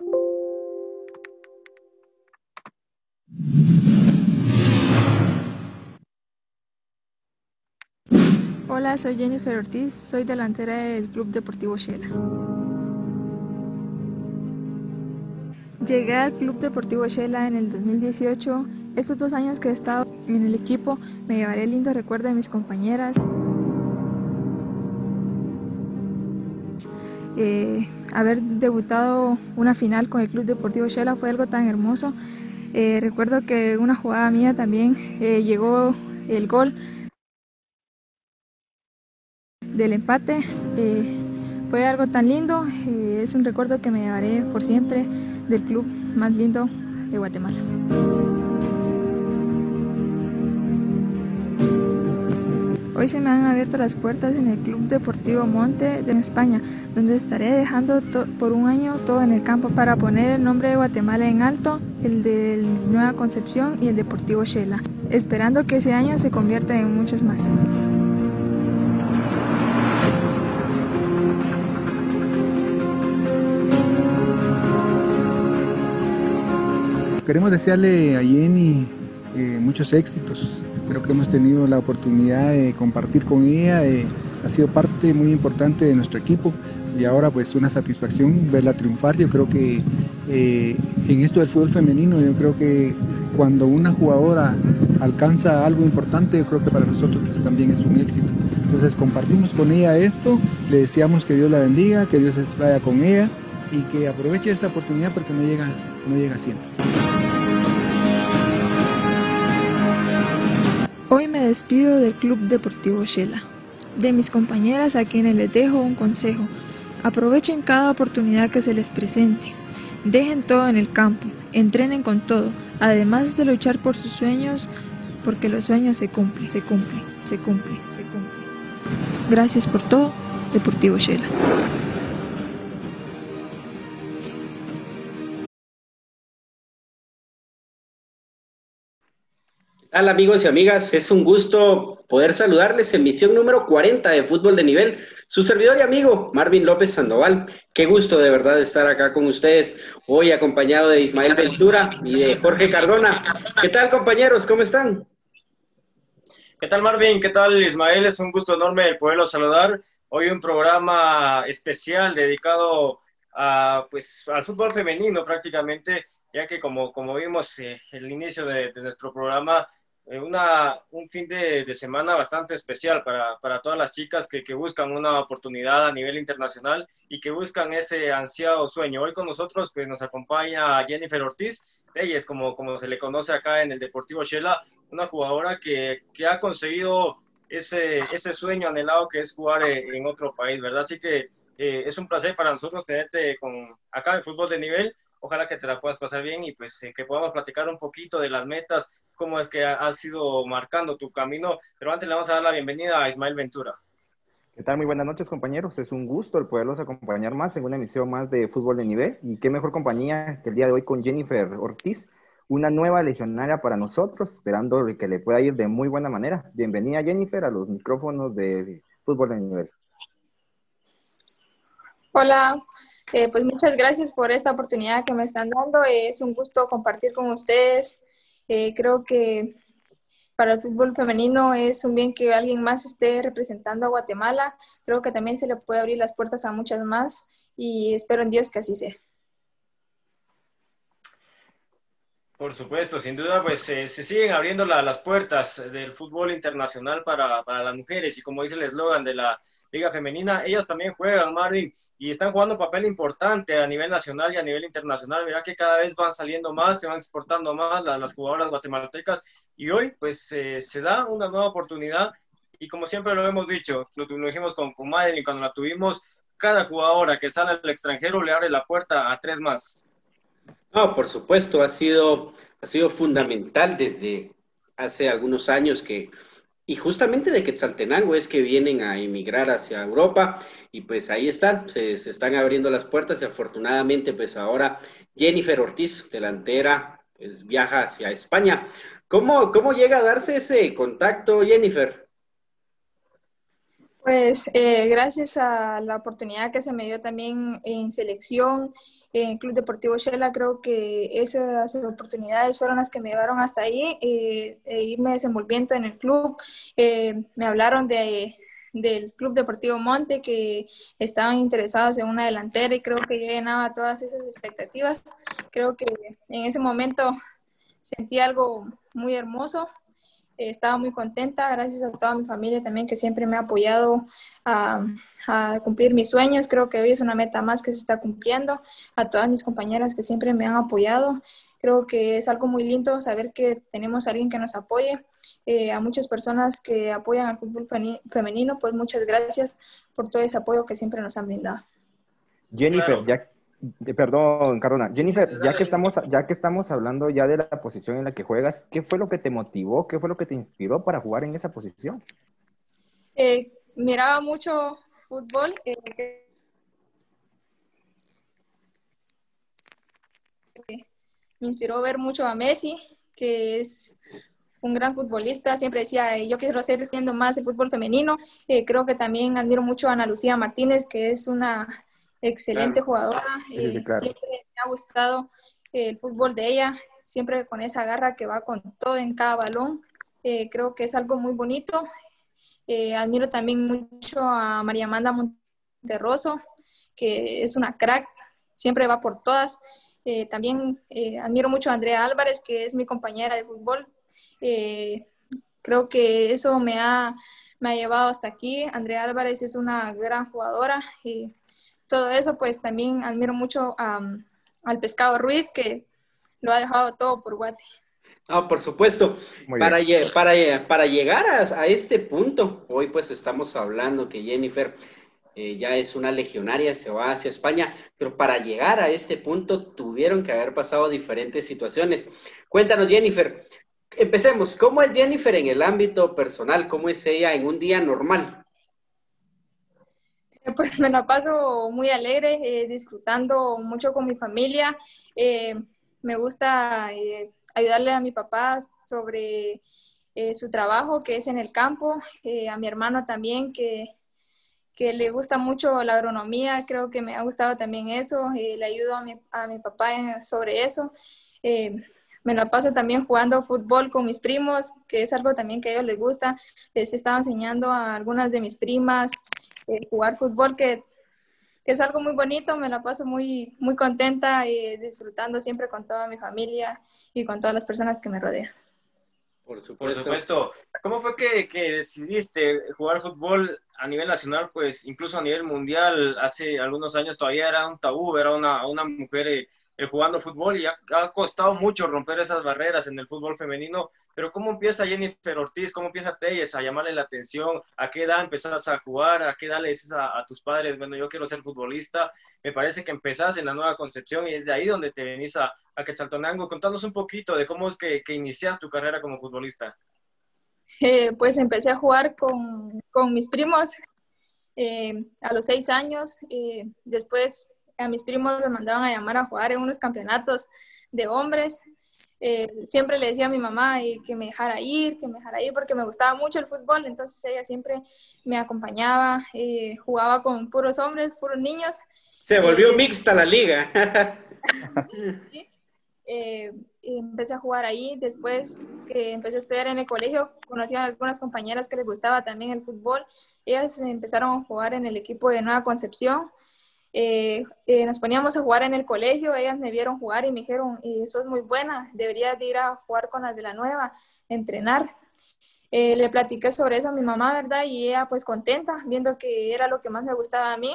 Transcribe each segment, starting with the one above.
Hola, soy Jennifer Ortiz, soy delantera del Club Deportivo Shela. Llegué al Club Deportivo Shela en el 2018. Estos dos años que he estado en el equipo me llevaré lindo recuerdo de mis compañeras. Eh, haber debutado una final con el Club Deportivo Shela fue algo tan hermoso. Eh, recuerdo que una jugada mía también eh, llegó el gol del empate. Eh, fue algo tan lindo, es un recuerdo que me llevaré por siempre del club más lindo de Guatemala. Hoy se me han abierto las puertas en el Club Deportivo Monte de España, donde estaré dejando por un año todo en el campo para poner el nombre de Guatemala en alto, el de Nueva Concepción y el Deportivo Shela, esperando que ese año se convierta en muchos más. Queremos desearle a Jenny eh, muchos éxitos. Creo que hemos tenido la oportunidad de compartir con ella. Ha sido parte muy importante de nuestro equipo y ahora pues una satisfacción verla triunfar. Yo creo que eh, en esto del fútbol femenino, yo creo que cuando una jugadora alcanza algo importante, yo creo que para nosotros pues, también es un éxito. Entonces compartimos con ella esto, le deseamos que Dios la bendiga, que Dios vaya con ella y que aproveche esta oportunidad porque no llega, no llega siempre. Despido del Club Deportivo Shela, de mis compañeras a quienes les dejo un consejo. Aprovechen cada oportunidad que se les presente. Dejen todo en el campo, entrenen con todo, además de luchar por sus sueños, porque los sueños se cumplen, se cumplen, se cumplen, se cumplen. Gracias por todo, Deportivo Shela. Hola amigos y amigas? Es un gusto poder saludarles en misión número 40 de Fútbol de Nivel. Su servidor y amigo Marvin López Sandoval. Qué gusto de verdad estar acá con ustedes hoy acompañado de Ismael Ventura y de Jorge Cardona. ¿Qué tal compañeros? ¿Cómo están? ¿Qué tal Marvin? ¿Qué tal Ismael? Es un gusto enorme poderlos saludar. Hoy un programa especial dedicado a, pues, al fútbol femenino prácticamente, ya que como, como vimos eh, el inicio de, nuestro programa, una, un fin de, de, semana bastante especial para, para todas las chicas que, que, buscan una oportunidad a nivel internacional y que buscan ese ansiado sueño. Hoy con nosotros pues, nos acompaña Jennifer Ortiz, ella es como, como se le conoce acá en el Deportivo Shela, una jugadora que, que ha conseguido ese, ese sueño anhelado que es jugar en otro país, ¿verdad? Así que eh, es un placer para nosotros tenerte con, acá en Fútbol de Nivel ojalá que te la puedas pasar bien y pues eh, que podamos platicar un poquito de las metas cómo es que has ido marcando tu camino. Pero antes le vamos a dar la bienvenida a Ismael Ventura. ¿Qué tal? Muy buenas noches, compañeros. Es un gusto el poderlos acompañar más en una emisión más de Fútbol de Nivel. Y qué mejor compañía que el día de hoy con Jennifer Ortiz, una nueva legionaria para nosotros, esperando que le pueda ir de muy buena manera. Bienvenida, Jennifer, a los micrófonos de Fútbol de Nivel. Hola, eh, pues muchas gracias por esta oportunidad que me están dando. es un gusto compartir con ustedes eh, creo que para el fútbol femenino es un bien que alguien más esté representando a Guatemala. Creo que también se le puede abrir las puertas a muchas más y espero en Dios que así sea. Por supuesto, sin duda, pues eh, se siguen abriendo la, las puertas del fútbol internacional para, para las mujeres y como dice el eslogan de la Liga Femenina, ellas también juegan, Marvin, y están jugando un papel importante a nivel nacional y a nivel internacional. Mira que cada vez van saliendo más, se van exportando más las, las jugadoras guatemaltecas y hoy pues eh, se da una nueva oportunidad y como siempre lo hemos dicho, lo, lo dijimos con, con y cuando la tuvimos, cada jugadora que sale al extranjero le abre la puerta a tres más. No, por supuesto, ha sido, ha sido fundamental desde hace algunos años que y justamente de Quetzaltenango es que vienen a emigrar hacia Europa y pues ahí están, se, se, están abriendo las puertas y afortunadamente pues ahora Jennifer Ortiz, delantera, pues viaja hacia España. ¿Cómo, cómo llega a darse ese contacto, Jennifer? Pues eh, gracias a la oportunidad que se me dio también en selección, en Club Deportivo Shela, creo que esas oportunidades fueron las que me llevaron hasta ahí, eh, e irme desenvolviendo en el club. Eh, me hablaron de, del Club Deportivo Monte que estaban interesados en una delantera y creo que yo llenaba todas esas expectativas. Creo que en ese momento sentí algo muy hermoso estaba muy contenta, gracias a toda mi familia también que siempre me ha apoyado a, cumplir mis sueños. Creo que hoy es una meta más que se está cumpliendo. A todas mis compañeras que siempre me han apoyado. Creo que es algo muy lindo saber que tenemos a alguien que nos apoye. Eh, a muchas personas que apoyan al fútbol femenino, pues muchas gracias por todo ese apoyo que siempre nos han brindado. Jennifer, ya Perdón, Cardona. Jennifer, ya que, estamos, ya que estamos hablando ya de la posición en la que juegas, ¿qué fue lo que te motivó? ¿Qué fue lo que te inspiró para jugar en esa posición? Eh, miraba mucho fútbol. Eh, me inspiró ver mucho a Messi, que es un gran futbolista. Siempre decía, eh, yo quiero seguir viendo más el fútbol femenino. creo que también admiro mucho a Ana Lucía Martínez, que es una excelente jugadora. Eh, siempre me ha gustado el fútbol de ella, siempre con esa garra que va con todo en cada balón. Eh, creo que es algo muy bonito. Eh, admiro también mucho a María Amanda Monterroso, que es una crack, siempre va por todas. también admiro mucho a Andrea Álvarez, que es mi compañera de fútbol. creo que eso me ha, me ha llevado hasta aquí. Andrea Álvarez es una gran jugadora todo eso, pues también admiro mucho al Pescado Ruiz, que lo ha dejado todo por Guate. No, por supuesto. Para, para, para, llegar a, este punto, hoy pues estamos hablando que Jennifer eh, ya es una legionaria, se va hacia España, pero para llegar a este punto tuvieron que haber pasado diferentes situaciones. Cuéntanos, Jennifer, empecemos. ¿Cómo es Jennifer en el ámbito personal? ¿Cómo es ella en un día normal? Pues me la paso muy alegre, eh, disfrutando mucho con mi familia. Eh, me gusta eh, ayudarle a mi papá sobre su trabajo que es en el campo, a mi hermano también que, que, le gusta mucho la agronomía, creo que me ha gustado también eso, le ayudo a mi, a mi papá sobre eso. Me la paso también jugando fútbol con mis primos, que es algo también que a ellos les gusta. Les estaba enseñando a algunas de mis primas jugar fútbol, que, es algo muy bonito, me la paso muy, muy contenta y disfrutando siempre con toda mi familia y con todas las personas que me rodean. Por supuesto. ¿Cómo fue que, que, decidiste jugar fútbol a nivel nacional, pues incluso a nivel mundial? Hace algunos años todavía era un tabú, era una, una mujer eh, jugando fútbol y ha, costado mucho romper esas barreras en el fútbol femenino, pero ¿cómo empieza Jennifer Ortiz, cómo empieza Telles a llamarle la atención? ¿A qué edad empezás a jugar? ¿A qué edad le dices a, tus padres, bueno, yo quiero ser futbolista? Me parece que empezás en la Nueva Concepción y es de ahí donde te venís a, a Quetzaltonango. Contanos un poquito de cómo es que, que inicias tu carrera como futbolista. Eh, pues empecé a jugar con, con mis primos eh, a los seis años. Eh, después a mis primos los mandaban a llamar a jugar en unos campeonatos de hombres. Eh, siempre le decía a mi mamá que me dejara ir, que me dejara ir porque me gustaba mucho el fútbol, entonces ella siempre me acompañaba, eh, jugaba con puros hombres, puros niños. Se volvió eh, mixta la liga. empecé a jugar ahí, después que empecé a estudiar en el colegio, conocí a algunas compañeras que les gustaba también el fútbol, ellas empezaron a jugar en el equipo de Nueva Concepción, eh, eh, nos poníamos a jugar en el colegio, ellas me vieron jugar y me dijeron, eso es muy buena, deberías de ir a jugar con las de la nueva, entrenar. Eh, le platiqué sobre eso a mi mamá, ¿verdad? Y ella pues contenta, viendo que era lo que más me gustaba a mí.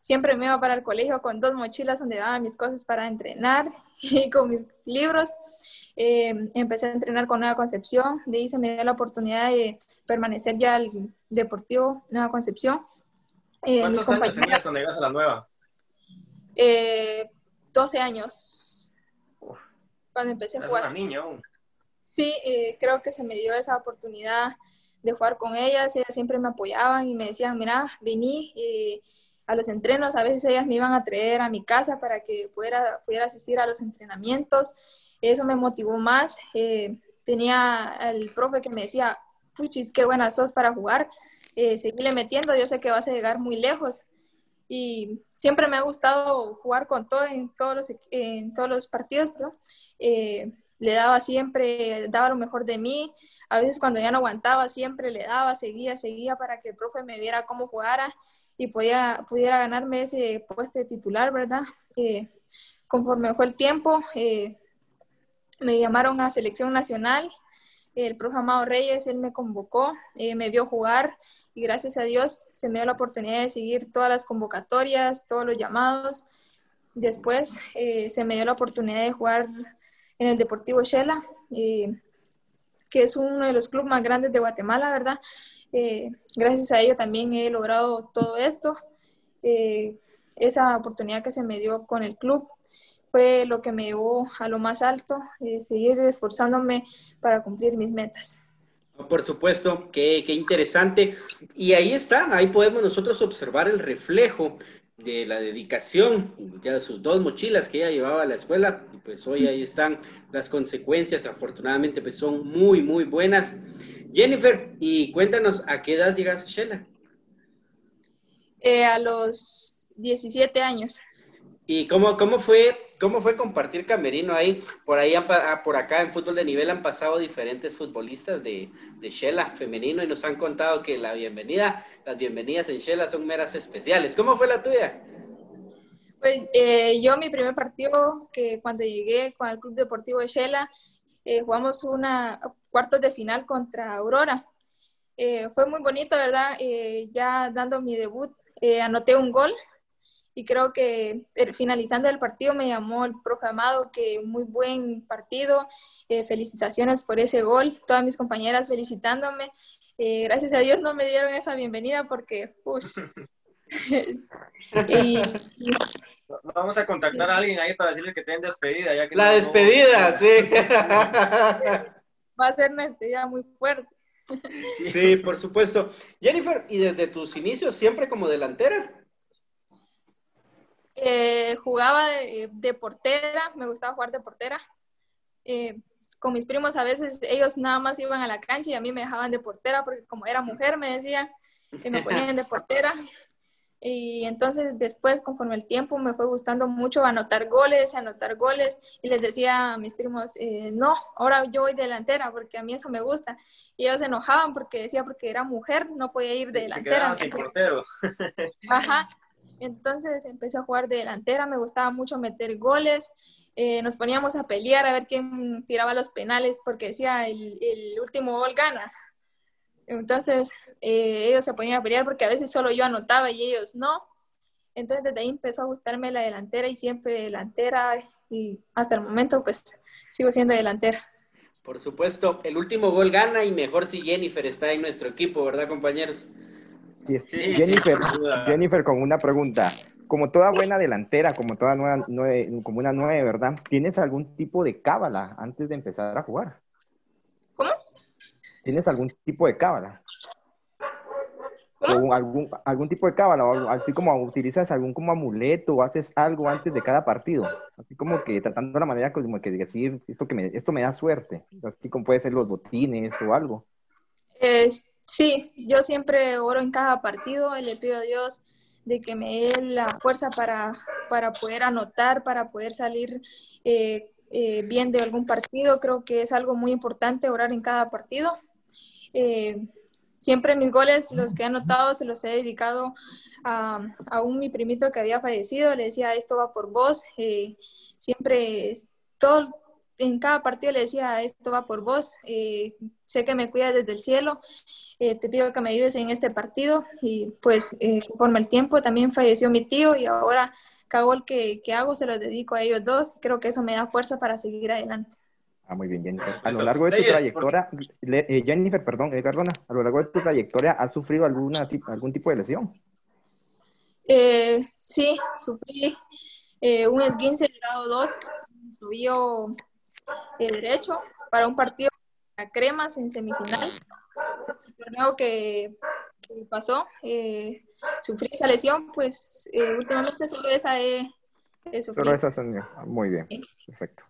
Siempre me iba para el colegio con dos mochilas donde daba mis cosas para entrenar y con mis libros. empecé a entrenar con Nueva Concepción, de ahí se me dio la oportunidad de permanecer ya al Deportivo Nueva Concepción eh, ¿Cuántos años tenías cuando llegas a la nueva? Eh, 12 años. Cuando empecé a jugar. una niña aún. Sí, eh, creo que se me dio esa oportunidad de jugar con ellas. Ellas siempre me apoyaban y me decían, mira, vení eh, a los entrenos. A veces ellas me iban a traer a mi casa para que pudiera, pudiera asistir a los entrenamientos. Eso me motivó más. tenía el profe que me decía, puchis, qué buena sos para jugar eh, seguirle metiendo, yo sé que vas a llegar muy lejos. Y siempre me ha gustado jugar con todo en todos los, en todos los partidos, eh, le daba siempre, daba lo mejor de mí. A veces cuando ya no aguantaba, siempre le daba, seguía, seguía para que el profe me viera cómo jugara y podía, pudiera ganarme ese puesto de titular, ¿verdad? Eh, conforme fue el tiempo, eh, me llamaron a selección nacional. El profe Amado Reyes, él me convocó, eh, me vio jugar y gracias a Dios se me dio la oportunidad de seguir todas las convocatorias, todos los llamados. Después se me dio la oportunidad de jugar en el Deportivo Shela, que es uno de los clubes más grandes de Guatemala, ¿verdad? Eh, gracias a ello también he logrado todo esto. Eh, esa oportunidad que se me dio con el club fue lo que me llevó a lo más alto, eh, seguir esforzándome para cumplir mis metas. Por supuesto, qué, qué, interesante. Y ahí está, ahí podemos nosotros observar el reflejo de la dedicación, ya de sus dos mochilas que ella llevaba a la escuela, y pues hoy ahí están las consecuencias, afortunadamente pues son muy, muy buenas. Jennifer, y cuéntanos, ¿a qué edad llegaste, Shela? Eh, a los 17 años. ¿Y cómo, cómo, fue, cómo fue compartir camerino ahí? Por ahí, ah, por acá en fútbol de nivel han pasado diferentes futbolistas de, de Shela femenino y nos han contado que la bienvenida, las bienvenidas en Shela son meras especiales. ¿Cómo fue la tuya? Pues eh, yo mi primer partido que cuando llegué con el Club Deportivo de Shela eh, jugamos una cuartos de final contra Aurora. Eh, fue muy bonito, ¿verdad? Eh, ya dando mi debut, anoté un gol y creo que finalizando el partido me llamó el profe Amado, que muy buen partido, felicitaciones por ese gol, todas mis compañeras felicitándome. gracias a Dios no me dieron esa bienvenida porque, Vamos a contactar a alguien ahí para decirle que tienen despedida. Ya que la despedida, sí. Va a ser una despedida muy fuerte. Sí, por supuesto. Jennifer, ¿y desde tus inicios siempre como delantera? Eh, jugaba de, portera, me gustaba jugar de portera. Eh, con mis primos a veces ellos nada más iban a la cancha y a mí me dejaban de portera porque como era mujer me decían que me ponían de portera. Y entonces después, conforme el tiempo, me fue gustando mucho anotar goles, anotar goles. Y les decía a mis primos, eh, no, ahora yo voy delantera porque a mí eso me gusta. Y ellos se enojaban porque decía, porque era mujer, no podía ir de delantera. Sin portero. Ajá. Entonces empecé a jugar de delantera, me gustaba mucho meter goles. Eh, nos poníamos a pelear a ver quién tiraba los penales porque decía, el, el último gol gana. Entonces, eh, ellos se ponían a pelear porque a veces solo yo anotaba y ellos no. Entonces, desde ahí empezó a gustarme la delantera y siempre delantera y hasta el momento, pues, sigo siendo delantera. Por supuesto, el último gol gana y mejor si Jennifer está en nuestro equipo, ¿verdad, compañeros? Sí, Jennifer, Jennifer, con una pregunta. Como toda buena delantera, como toda nueva, como una nueve, ¿verdad? ¿Tienes algún tipo de cábala antes de empezar a jugar? ¿Cómo? ¿Tienes algún tipo de cábala? O algún, algún tipo de cábala, o así como utilizas algún como amuleto o haces algo antes de cada partido, así como que tratando la manera como que decir esto que me, esto me da suerte, así como puede ser los botines o algo. Sí, yo siempre oro en cada partido y le pido a Dios de que me dé la fuerza para, para poder anotar, para poder salir eh, eh, bien de algún partido. Creo que es algo muy importante orar en cada partido. Eh, siempre mis goles, los que he anotado, se los he dedicado a, a, un mi primito que había fallecido. Le decía, esto va por vos. Eh, siempre, todo, en cada partido le decía, esto va por vos. Eh, sé que me cuidas desde el cielo. te pido que me ayudes en este partido. Y pues, conforme el tiempo, también falleció mi tío y ahora cada gol que, que hago se los dedico a ellos dos. Creo que eso me da fuerza para seguir adelante. Ah, muy bien, Jennifer. A lo largo de tu trayectoria, eh, Jennifer, perdón, eh, a lo largo de tu trayectoria, ¿has sufrido alguna, algún tipo de lesión? Eh, sí, sufrí eh, un esguince de grado 2, tobillo derecho, para un partido a Cremas en semifinal. El torneo que, que pasó, sufrí esa lesión, pues últimamente solo esa he, Eso Pero esa muy bien, perfecto.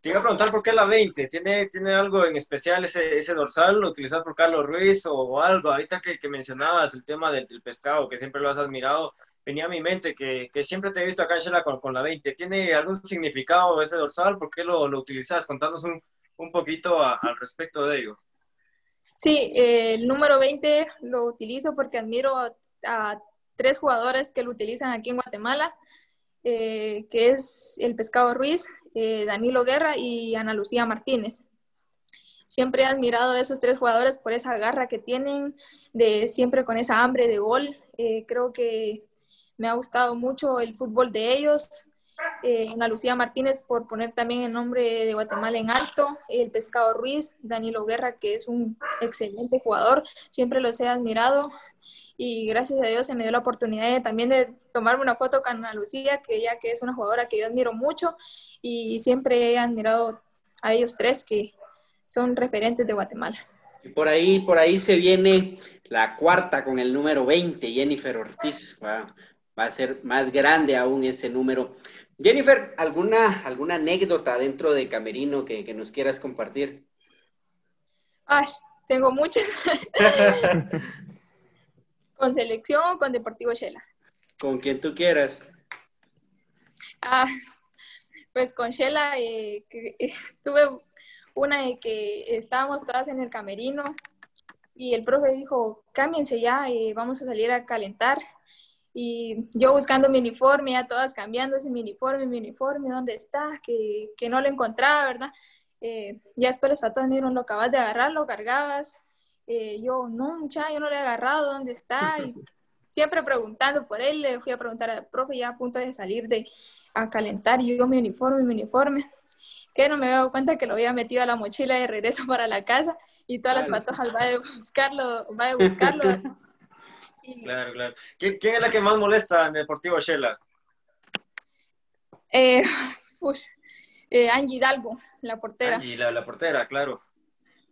Te iba a preguntar por qué la 20, ¿tiene, tiene algo en especial ese, ese dorsal? ¿Lo utilizas por Carlos Ruiz o, algo? Ahorita que, que, mencionabas el tema del, pescado, que siempre lo has admirado, venía a mi mente que, que siempre te he visto acá en con, con, la 20. ¿Tiene algún significado ese dorsal? ¿Por qué lo, lo utilizas? Contanos un, un poquito al respecto de ello. Sí, eh, el número 20 lo utilizo porque admiro a, tres jugadores que lo utilizan aquí en Guatemala, eh, que es el Pescado Ruiz, eh, Danilo Guerra y Ana Lucía Martínez. Siempre he admirado a esos tres jugadores por esa garra que tienen, de siempre con esa hambre de gol. creo que me ha gustado mucho el fútbol de ellos, eh, Ana Lucía Martínez por poner también el nombre de Guatemala en alto, el Pescado Ruiz, Danilo Guerra, que es un excelente jugador, siempre los he admirado y gracias a Dios se me dio la oportunidad también de tomarme una foto con Ana Lucía, que ya que es una jugadora que yo admiro mucho y siempre he admirado a ellos tres que son referentes de Guatemala. Y por ahí, por ahí se viene la cuarta con el número 20, Jennifer Ortiz. Va a ser más grande aún ese número. Jennifer, ¿alguna, alguna anécdota dentro de Camerino que, nos quieras compartir? Ay, tengo muchas. ¿Con selección o con Deportivo Shela? Con quien tú quieras. Ah, pues con Shela eh, eh, tuve una de que estábamos todas en el camerino y el profe dijo, cámbiense ya, eh, vamos a salir a calentar. Y yo buscando mi uniforme, ya todas cambiándose mi uniforme, mi uniforme, ¿dónde está? Que, que no lo encontraba, ¿verdad? Eh, ya después los patos me dijeron, lo acabas de agarrar, lo cargabas. Eh, yo, no, muchacho, yo no lo he agarrado, ¿dónde está? Y siempre preguntando por él, le fui a preguntar al profe ya a punto de salir de a calentar, y yo mi uniforme, mi uniforme, que no me había dado cuenta que lo había metido a la mochila de regreso para la casa y todas las patojas va a buscarlo, va a buscarlo Claro, claro. ¿Quién, es la que más molesta en Deportivo Shela? Eh, eh, Angie Hidalgo, la portera. Angie, la, portera, claro.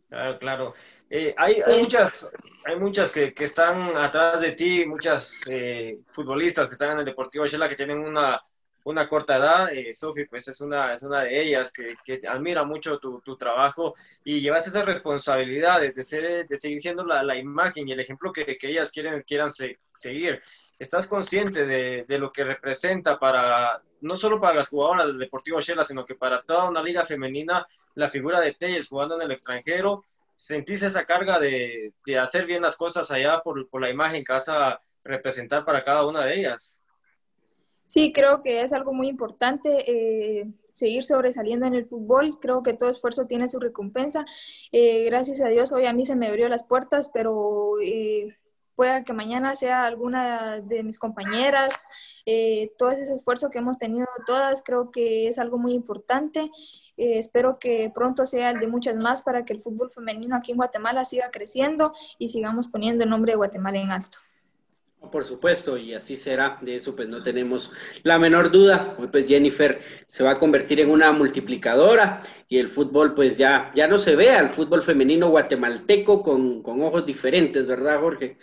Claro, claro. Eh, hay, hay, muchas, hay muchas que, que, están atrás de ti, muchas eh, futbolistas que están en el Deportivo Shela que tienen una una corta edad. Eh, Sofi, pues es una, es una de ellas que, que admira mucho tu, tu, trabajo y llevas esa responsabilidad de, ser, de seguir siendo la, la, imagen y el ejemplo que, que ellas quieren, quieran seguir. ¿Estás consciente de, de, lo que representa para, no solo para las jugadoras del Deportivo Shela, sino que para toda una liga femenina, la figura de Telles jugando en el extranjero? ¿Sentís esa carga de, de hacer bien las cosas allá por, por la imagen que vas a representar para cada una de ellas? Sí, creo que es algo muy importante eh, seguir sobresaliendo en el fútbol. Creo que todo esfuerzo tiene su recompensa. Eh, gracias a Dios, hoy a mí se me abrió las puertas, pero eh, pueda que mañana sea alguna de mis compañeras. todo ese esfuerzo que hemos tenido todas, creo que es algo muy importante. espero que pronto sea el de muchas más para que el fútbol femenino aquí en Guatemala siga creciendo y sigamos poniendo el nombre de Guatemala en alto. Por supuesto, y así será, de eso pues no tenemos la menor duda. Pues Jennifer se va a convertir en una multiplicadora y el fútbol pues ya, ya no se ve al fútbol femenino guatemalteco con, con ojos diferentes, ¿verdad Jorge?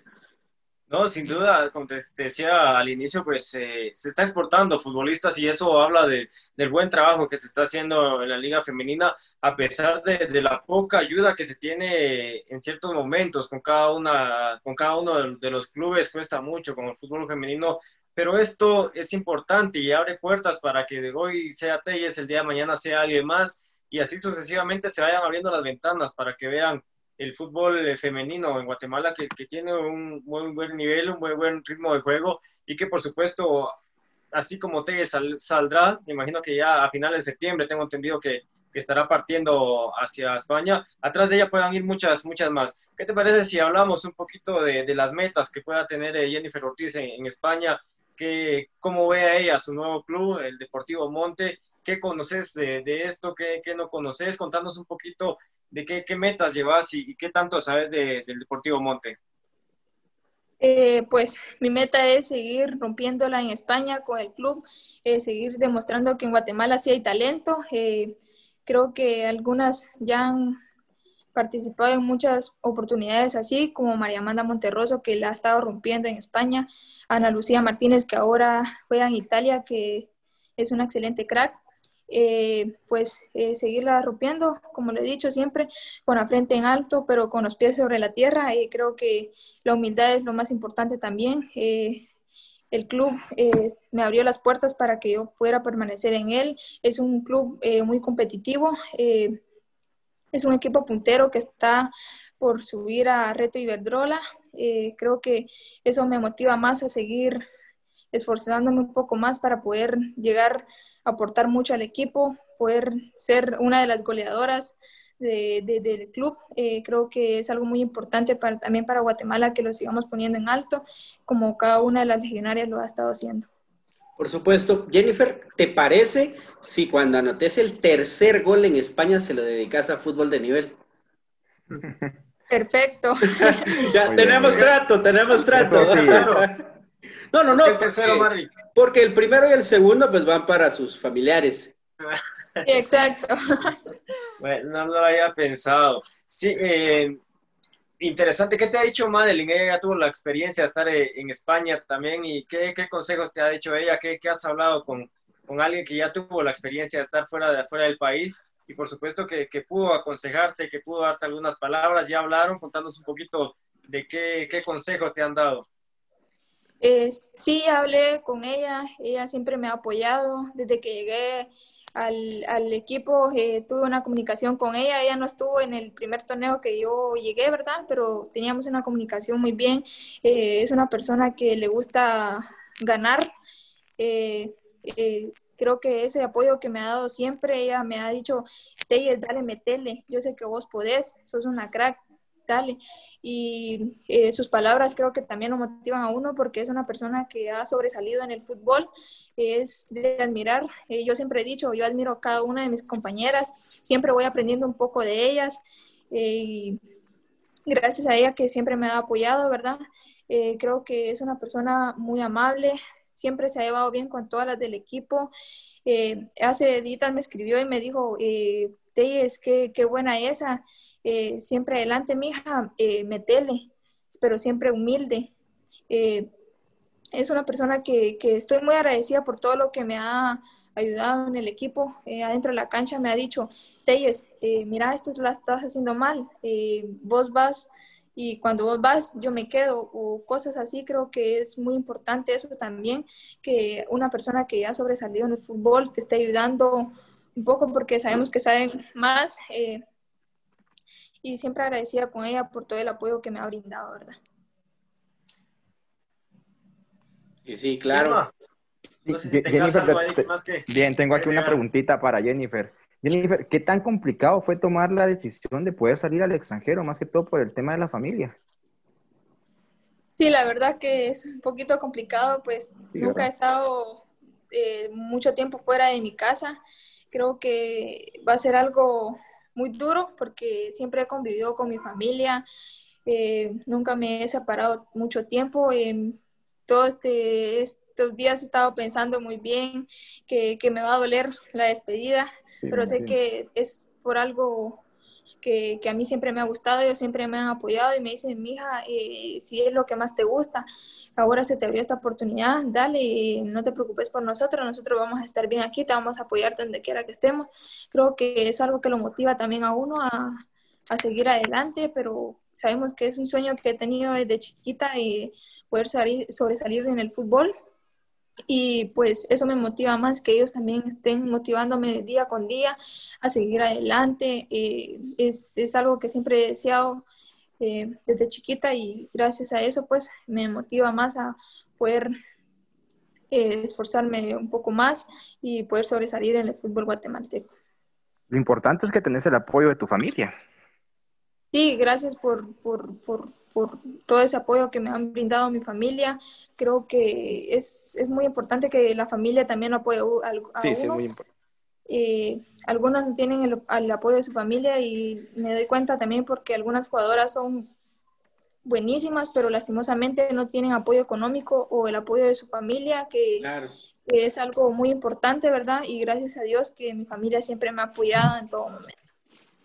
No, sin duda, como te decía al inicio, pues eh, se está exportando futbolistas y eso habla de, del buen trabajo que se está haciendo en la liga femenina, a pesar de, de, la poca ayuda que se tiene en ciertos momentos con cada, una, con cada uno de, los clubes, cuesta mucho con el fútbol femenino, pero esto es importante y abre puertas para que de hoy sea Telles, el día de mañana sea alguien más y así sucesivamente se vayan abriendo las ventanas para que vean el fútbol eh, femenino en Guatemala que, que, tiene un muy buen nivel, un muy buen ritmo de juego y que por supuesto, así como te saldrá, me imagino que ya a finales de septiembre tengo entendido que, que, estará partiendo hacia España, atrás de ella puedan ir muchas, muchas más. ¿Qué te parece si hablamos un poquito de, de las metas que pueda tener eh, Jennifer Ortiz en, en España? Que, ¿Cómo ve a ella su nuevo club, el Deportivo Monte? ¿Qué conoces de, de esto? ¿Qué, ¿Qué, no conoces? Contanos un poquito de qué, metas llevas y, qué tanto sabes del Deportivo Monte. Eh, pues mi meta es seguir rompiéndola en España con el club, eh, seguir demostrando que en Guatemala sí hay talento. Eh, creo que algunas ya han participado en muchas oportunidades así, como María Amanda Monterroso, que la ha estado rompiendo en España, Ana Lucía Martínez, que ahora juega en Italia, que es una excelente crack. Eh, pues eh, seguirla rompiendo, como le he dicho siempre, con la frente en alto, pero con los pies sobre la tierra. y creo que la humildad es lo más importante también. el club me abrió las puertas para que yo pudiera permanecer en él. Es un club muy competitivo. es un equipo puntero que está por subir a Reto Iberdrola. creo que eso me motiva más a seguir esforzándome un poco más para poder llegar a aportar mucho al equipo, poder ser una de las goleadoras del club. Eh, creo que es algo muy importante para, también para Guatemala que lo sigamos poniendo en alto, como cada una de las legionarias lo ha estado haciendo. Por supuesto. Jennifer, ¿te parece si cuando anotes el tercer gol en España se lo dedicas a fútbol de nivel? Perfecto. ya, tenemos trato, tenemos trato. No, no, no. El tercero, porque, Porque el primero y el segundo, pues van para sus familiares. exacto. Bueno, no lo había pensado. Sí, eh, interesante. ¿Qué te ha dicho Madeline? Ella tuvo la experiencia de estar eh, en España también. ¿Y qué, consejos te ha dicho ella? ¿Qué, has hablado con, alguien que ya tuvo la experiencia de estar fuera, de, fuera del país? Y por supuesto que, pudo aconsejarte, que pudo darte algunas palabras. Ya hablaron contándonos un poquito de qué, qué consejos te han dado. Eh, sí, hablé con ella, ella siempre me ha apoyado. Desde que llegué al, equipo, eh, tuve una comunicación con ella, ella no estuvo en el primer torneo que yo llegué, ¿verdad? Pero teníamos una comunicación muy bien, eh, es una persona que le gusta ganar. creo que ese apoyo que me ha dado siempre, ella me ha dicho, Teyes, dale, metele, yo sé que vos podés, sos una crack, Y eh, sus palabras creo que también lo motivan a uno porque es una persona que ha sobresalido en el fútbol, es de admirar. Eh, yo siempre he dicho, yo admiro a cada una de mis compañeras, siempre voy aprendiendo un poco de ellas. Eh, y gracias a ella que siempre me ha apoyado, ¿verdad? creo que es una persona muy amable, siempre se ha llevado bien con todas las del equipo. hace días me escribió y me dijo, eh, es que qué buena esa. Eh, siempre adelante, mija, eh, metele, pero siempre humilde. Eh, es una persona que, que, estoy muy agradecida por todo lo que me ha ayudado en el equipo. Eh, adentro de la cancha me ha dicho, Teyes, mira, esto lo estás haciendo mal, vos vas y cuando vos vas yo me quedo o cosas así. Creo que es muy importante eso también, que una persona que ha sobresalido en el fútbol te esté ayudando un poco porque sabemos que saben más y siempre agradecida con ella por todo el apoyo que me ha brindado, ¿verdad? Y sí, claro. Bien, tengo aquí una preguntita para Jennifer. Jennifer, ¿qué tan complicado fue tomar la decisión de poder salir al extranjero, más que todo por el tema de la familia? Sí, la verdad que es un poquito complicado, pues nunca he estado eh, mucho tiempo fuera de mi casa. Creo que va a ser algo muy duro porque siempre he convivido con mi familia, eh, nunca me he separado mucho tiempo. Eh, todo este, estos días he estado pensando muy bien que, que me va a doler la despedida, pero sé que es por algo que, a mí siempre me ha gustado, ellos siempre me han apoyado y me dicen, mija, eh, si es lo que más te gusta, ahora se te abrió esta oportunidad, dale, no te preocupes por nosotros, nosotros vamos a estar bien aquí, te vamos a apoyar donde quiera que estemos. Creo que es algo que lo motiva también a uno a, a seguir adelante, pero sabemos que es un sueño que he tenido desde chiquita y poder salir, sobresalir en el fútbol. Y pues eso me motiva más que ellos también estén motivándome día con día a seguir adelante. Eh, es, es, algo que siempre he deseado eh, desde chiquita y gracias a eso pues me motiva más a poder eh, esforzarme un poco más y poder sobresalir en el fútbol guatemalteco. Lo importante es que tenés el apoyo de tu familia. Sí, gracias por, por, por, por todo ese apoyo que me han brindado mi familia. Creo que es, es muy importante que la familia también apoye a, sí, Sí, muy importante. Eh, algunas no tienen el, apoyo de su familia y me doy cuenta también porque algunas jugadoras son buenísimas, pero lastimosamente no tienen apoyo económico o el apoyo de su familia, que, que, es algo muy importante, ¿verdad? Y gracias a Dios que mi familia siempre me ha apoyado en todo momento.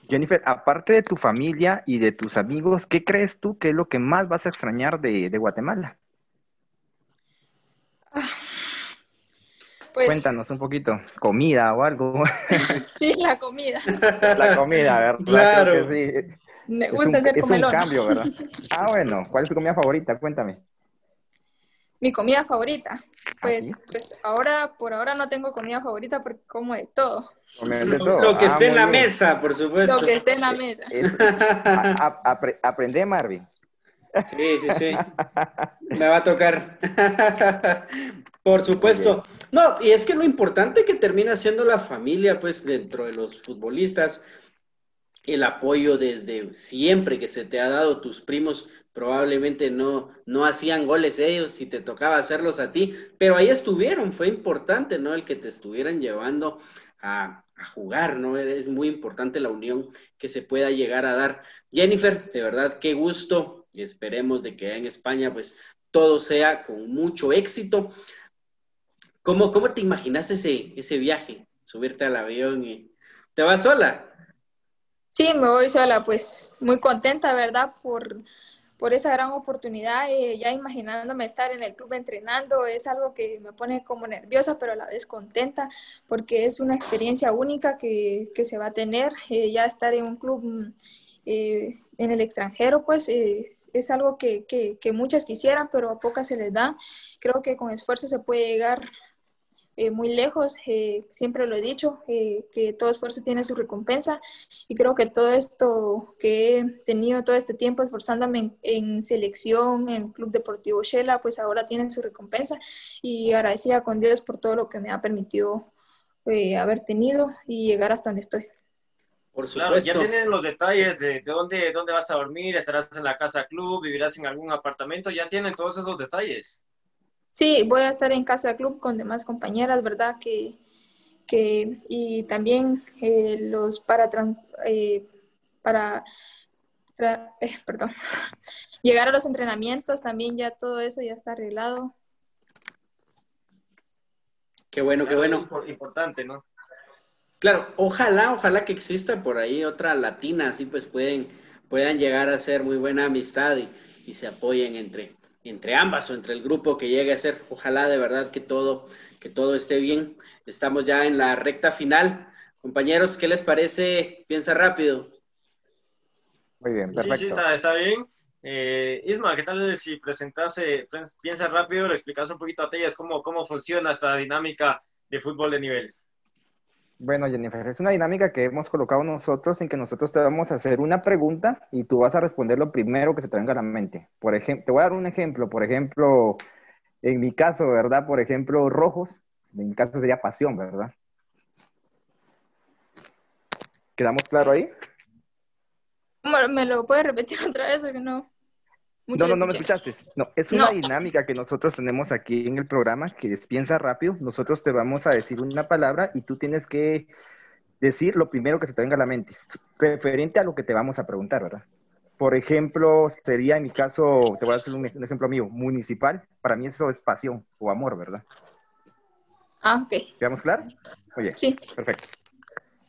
Jennifer, aparte de tu familia y de tus amigos, ¿qué crees tú que es lo que más vas a extrañar de, de Guatemala? Ah, Pues, Cuéntanos un poquito, comida o algo. Sí, la comida. La comida, ¿verdad? Claro. Me gusta hacer comelón. Es un cambio, ¿verdad? Ah, bueno, ¿cuál es tu comida favorita? Cuéntame. Mi comida favorita. Pues, pues ahora, por ahora no tengo comida favorita porque como de todo. De todo. Lo que ah, esté en la mesa, por supuesto. Lo que esté en la mesa. aprende, Marvin. Sí, sí, sí. Me va a tocar. Por supuesto. No, y es que lo importante que termina siendo la familia, pues, dentro de los futbolistas, el apoyo desde siempre que se te ha dado tus primos, probablemente no, no hacían goles ellos y te tocaba hacerlos a ti, pero ahí estuvieron, fue importante, ¿no? El que te estuvieran llevando a, a jugar, ¿no? Es muy importante la unión que se pueda llegar a dar. Jennifer, de verdad, qué gusto esperemos de que en España, pues, todo sea con mucho éxito. ¿Cómo, cómo te imaginas ese, ese viaje? Subirte al avión y... ¿Te vas sola? Sí, me voy sola, pues muy contenta, ¿verdad? Por, por esa gran oportunidad, eh, ya imaginándome estar en el club entrenando, es algo que me pone como nerviosa, pero a la vez contenta, porque es una experiencia única que, que se va a tener, eh, ya estar en un club eh, en el extranjero, pues es algo que, que, que, muchas quisieran, pero a pocas se les da. Creo que con esfuerzo se puede llegar eh, muy lejos. Eh, siempre lo he dicho, eh, que todo esfuerzo tiene su recompensa y creo que todo esto que he tenido todo este tiempo esforzándome en, selección, en Club Deportivo Shela, pues ahora tienen su recompensa y agradecida con Dios por todo lo que me ha permitido haber tenido y llegar hasta donde estoy. Por claro, ya tienen los detalles de, de, dónde, dónde vas a dormir, estarás en la casa club, vivirás en algún apartamento, ya tienen todos esos detalles. Sí, voy a estar en casa club con demás compañeras, ¿verdad? Que, que y también eh, los para, eh, para, eh, perdón, llegar a los entrenamientos, también ya todo eso ya está arreglado. Qué bueno, qué bueno. Importante, ¿no? Claro, ojalá, ojalá que exista por ahí otra latina, así pues pueden, puedan llegar a ser muy buena amistad y, y se apoyen entre, entre ambas o entre el grupo que llegue a ser. Ojalá de verdad que todo, que todo esté bien. Estamos ya en la recta final. Compañeros, ¿qué les parece? Piensa rápido. Muy bien, perfecto. Sí, sí, está, bien. Eh, Isma, ¿qué tal si presentase, piensa rápido, le explicas un poquito a Tellas cómo, cómo funciona esta dinámica de fútbol de nivel? Bueno, Jennifer, es una dinámica que hemos colocado nosotros en que nosotros te vamos a hacer una pregunta y tú vas a responder lo primero que se te venga a la mente. Por ejemplo, te voy a dar un ejemplo. Por ejemplo, en mi caso, ¿verdad? Por ejemplo, rojos. En mi caso sería pasión, ¿verdad? ¿Quedamos claro ahí? ¿Me lo puedes repetir otra vez o que no? No, no, no me escuchaste. No, es una dinámica que nosotros tenemos aquí en el programa, que es piensa rápido. Nosotros te vamos a decir una palabra y tú tienes que decir lo primero que se te venga a la mente, referente a lo que te vamos a preguntar, ¿verdad? Por ejemplo, sería en mi caso, te voy a hacer un, ejemplo mío, municipal. Para mí eso es pasión o amor, ¿verdad? Ah, ok. ¿Quedamos claro? Oye, sí. Perfecto.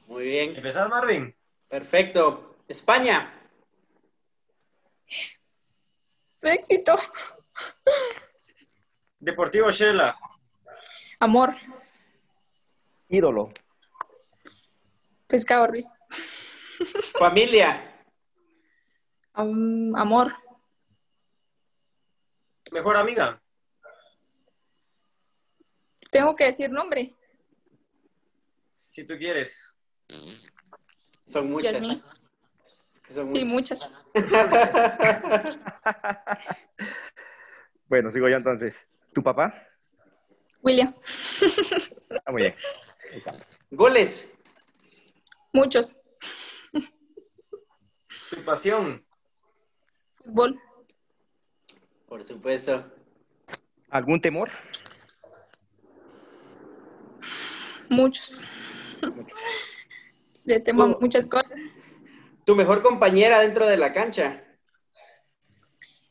Muy bien. ¿Empezás, Marvin? Perfecto. España. Éxito. Deportivo Shela. Amor. Ídolo. Pescado Ruiz. Familia. amor. Mejor amiga. Tengo que decir nombre. Si tú quieres. Son muchas sí, muchas. bueno, sigo yo entonces. ¿Tu papá? William. Ah, muy bien. ¿Goles? Muchos. ¿Tu pasión? Fútbol. Por supuesto. ¿Algún temor? Muchos. Le temo muchas cosas. ¿Tu mejor compañera dentro de la cancha?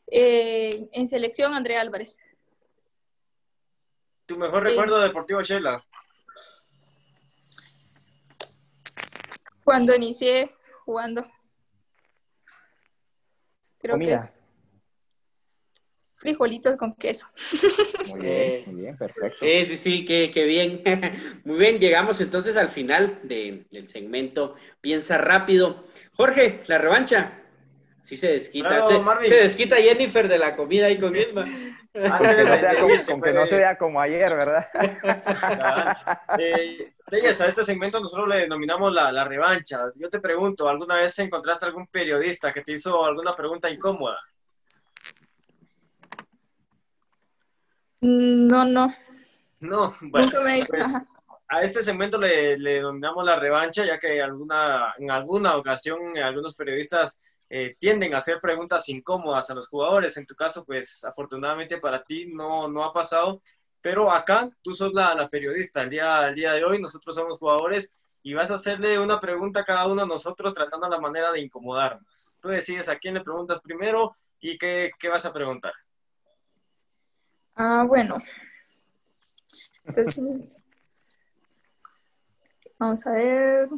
Eh, en selección, Andrea Álvarez. ¿Tu mejor recuerdo de Deportivo Shela? Cuando inicié jugando. Creo que es. frijolitos con queso. Muy bien, muy bien, perfecto. Sí, sí, sí, qué, qué bien. Muy bien, llegamos entonces al final de- del segmento Piensa rápido. Jorge, la revancha. Sí se desquita. Bravo, se, desquita Jennifer de la comida ahí con Isma. Con que no sea como, Antes de con que no irse, sea como ayer, ¿verdad? Eh, Telles, a este segmento nosotros le denominamos la, la revancha. Yo te pregunto, ¿alguna vez encontraste algún periodista que te hizo alguna pregunta incómoda? No, no, No, bueno, nunca me pues ajá. A este segmento le, le denominamos la revancha, ya que en alguna ocasión eh, algunos periodistas eh, tienden a hacer preguntas incómodas a los jugadores. En tu caso, pues afortunadamente para ti no, ha pasado, pero acá tú sos la, la periodista. El día, día de hoy nosotros somos jugadores y vas a hacerle una pregunta a cada uno de nosotros tratando la manera de incomodarnos. Tú decides a quién le preguntas primero y qué, qué vas a preguntar. Ah, bueno. Entonces, vamos a ver.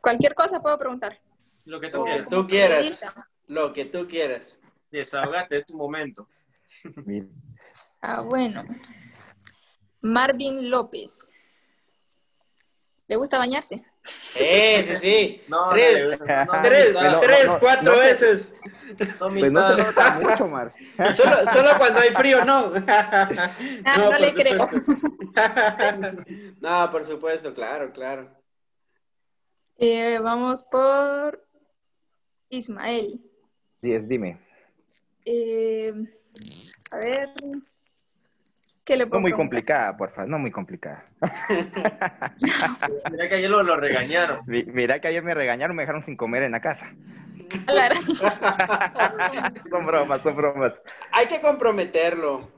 Cualquier cosa puedo preguntar. Lo que tú quieras. tú quieras. Lo que tú quieras. Desahogate, es tu momento. Ah, bueno. Marvin López. ¿Le gusta bañarse? Sí, sí, sí. No, tres, no no, tres, cuatro veces. no Pues no se nota mucho, Mar. Solo, solo cuando hay frío, no. Ah, no, por le creo. supuesto. no, por supuesto, claro, claro. Eh, vamos por Ismael. Sí, es, dime. Eh, a ver. ¿Qué le No muy preguntar? complicada, por favor, no muy complicada. Mira que ayer lo, lo regañaron. Mi- Mira que ayer me regañaron, me dejaron sin comer en la casa. Son bromas, son bromas. Hay que comprometerlo.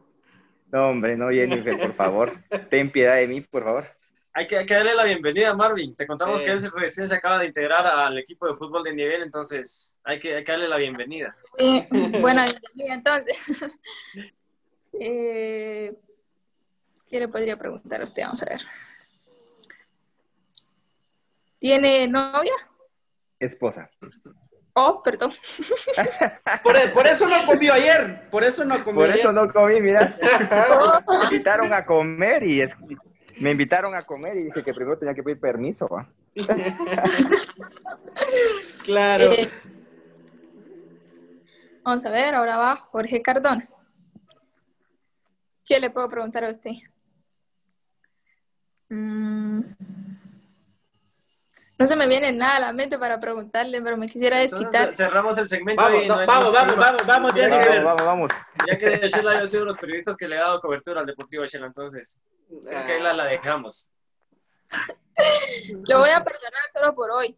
No, hombre, no, Jennifer, por favor. Ten piedad de mí, por favor. Hay que, hay que darle la bienvenida a Marvin. Te contamos Sí. que él se- recién se acaba de integrar al equipo de fútbol de nivel, entonces hay que, hay que darle la bienvenida. Eh, bueno, bienvenida, entonces. Eh, ¿Qué le podría preguntar a usted? Vamos a ver. ¿Tiene novia? Esposa. Oh, perdón. Por, e, por eso no comió ayer. Por eso no comió Por ayer. eso no comí, mira. Me invitaron a comer y es- me invitaron a comer y dije que primero tenía que pedir permiso. ¿va? Claro. Eh, vamos a ver, ahora va Jorge Cardona. ¿Qué le puedo preguntar a usted? No se me viene nada a la mente para preguntarle, pero me quisiera desquitar. Entonces, cerramos el segmento. Vamos, y no no, hay vamos, vamos, vamos, vamos, Mira Vamos, Jennifer. vamos, vamos. Ya que Shela ha sido uno de los periodistas que le ha dado cobertura al Deportivo Shela, entonces creo que ahí la, la dejamos. Lo voy a perdonar solo por hoy.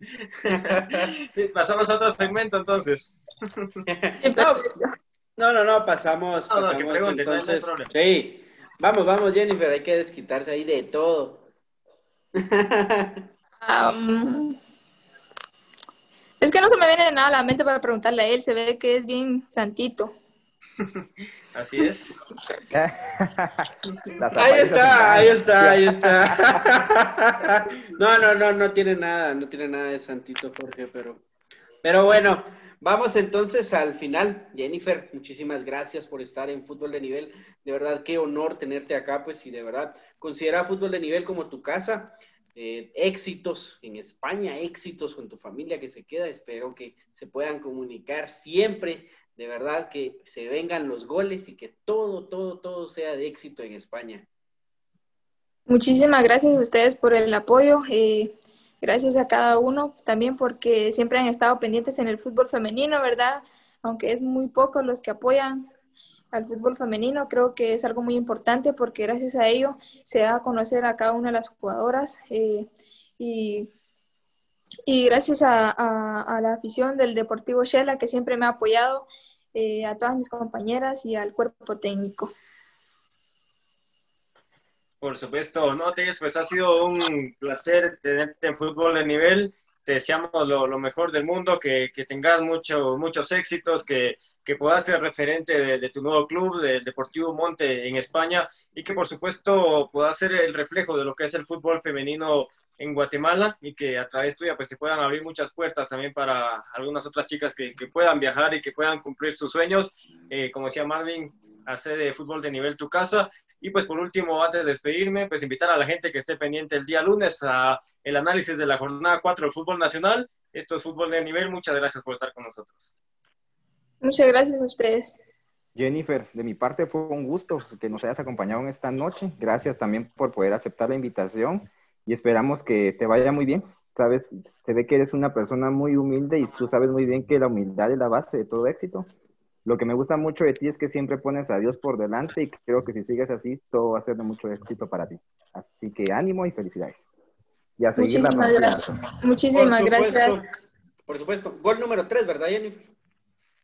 Pasamos a otro segmento entonces. No, no, no, pasamos, No, no, pasamos que pregunte, no sí, vamos, vamos, Jennifer, hay que desquitarse ahí de todo. Es que no se me viene nada a la mente para preguntarle a él. Se ve que es bien santito. Así es. Ahí está, ahí está, ahí está. No, no, no, no tiene nada, no tiene nada de santito Jorge, pero, pero bueno, vamos entonces al final. Jennifer, muchísimas gracias por estar en Fútbol de Nivel. De verdad, qué honor tenerte acá, pues, y de verdad, considera Fútbol de Nivel como tu casa. Eh, éxitos en España, éxitos con tu familia que se queda. Espero que se puedan comunicar siempre. De verdad, que se vengan los goles y que todo, todo, todo sea de éxito en España. Muchísimas gracias a ustedes por el apoyo. eh, gracias a cada uno también porque siempre han estado pendientes en el fútbol femenino, ¿verdad? Aunque es muy poco los que apoyan al fútbol femenino, creo que es algo muy importante porque gracias a ello se da a conocer a cada una de las jugadoras eh, y, y gracias a, la afición del Deportivo Shela que siempre me ha apoyado, eh, a todas mis compañeras y al cuerpo técnico. Por supuesto, no, Telles, pues ha sido un placer tenerte en fútbol de nivel. Te deseamos lo, lo mejor del mundo, que, que tengas mucho, muchos éxitos, que, que puedas ser referente de, tu nuevo club, del Deportivo Monte en España, y que por supuesto puedas ser el reflejo de lo que es el fútbol femenino en Guatemala y que a través tuya pues se puedan abrir muchas puertas también para algunas otras chicas que, que puedan viajar y que puedan cumplir sus sueños. Eh, como decía Marvin, hacer de fútbol de nivel tu casa. Y pues por último, antes de despedirme, pues invitar a la gente que esté pendiente el día lunes a el análisis de la jornada 4 del fútbol nacional. Esto es fútbol de nivel. Muchas gracias por estar con nosotros. Muchas gracias a ustedes. Jennifer, de mi parte fue un gusto que nos hayas acompañado en esta noche. Gracias también por poder aceptar la invitación y esperamos que te vaya muy bien. Sabes, se ve que eres una persona muy humilde y tú sabes muy bien que la humildad es la base de todo éxito. Lo que me gusta mucho de ti es que siempre pones a Dios por delante y creo que si sigues así, todo va a ser de mucho éxito para ti. Así que ánimo y felicidades. Y a Muchísimas gracias. Muchísimas gracias. Por supuesto. Gol número 3, ¿verdad, Jennifer?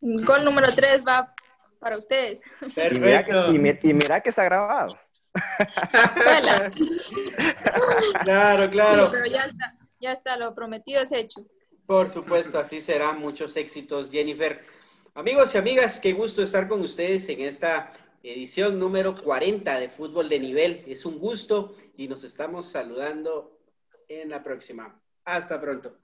Gol número 3 va para ustedes. Perfecto. Y mira que, está grabado. claro, claro. pero ya está, ya está, lo prometido es hecho. Por supuesto, así será. Muchos éxitos, Jennifer. Amigos y amigas, qué gusto estar con ustedes en esta edición número 40 de Fútbol de Nivel. Es un gusto y nos estamos saludando en la próxima. Hasta pronto.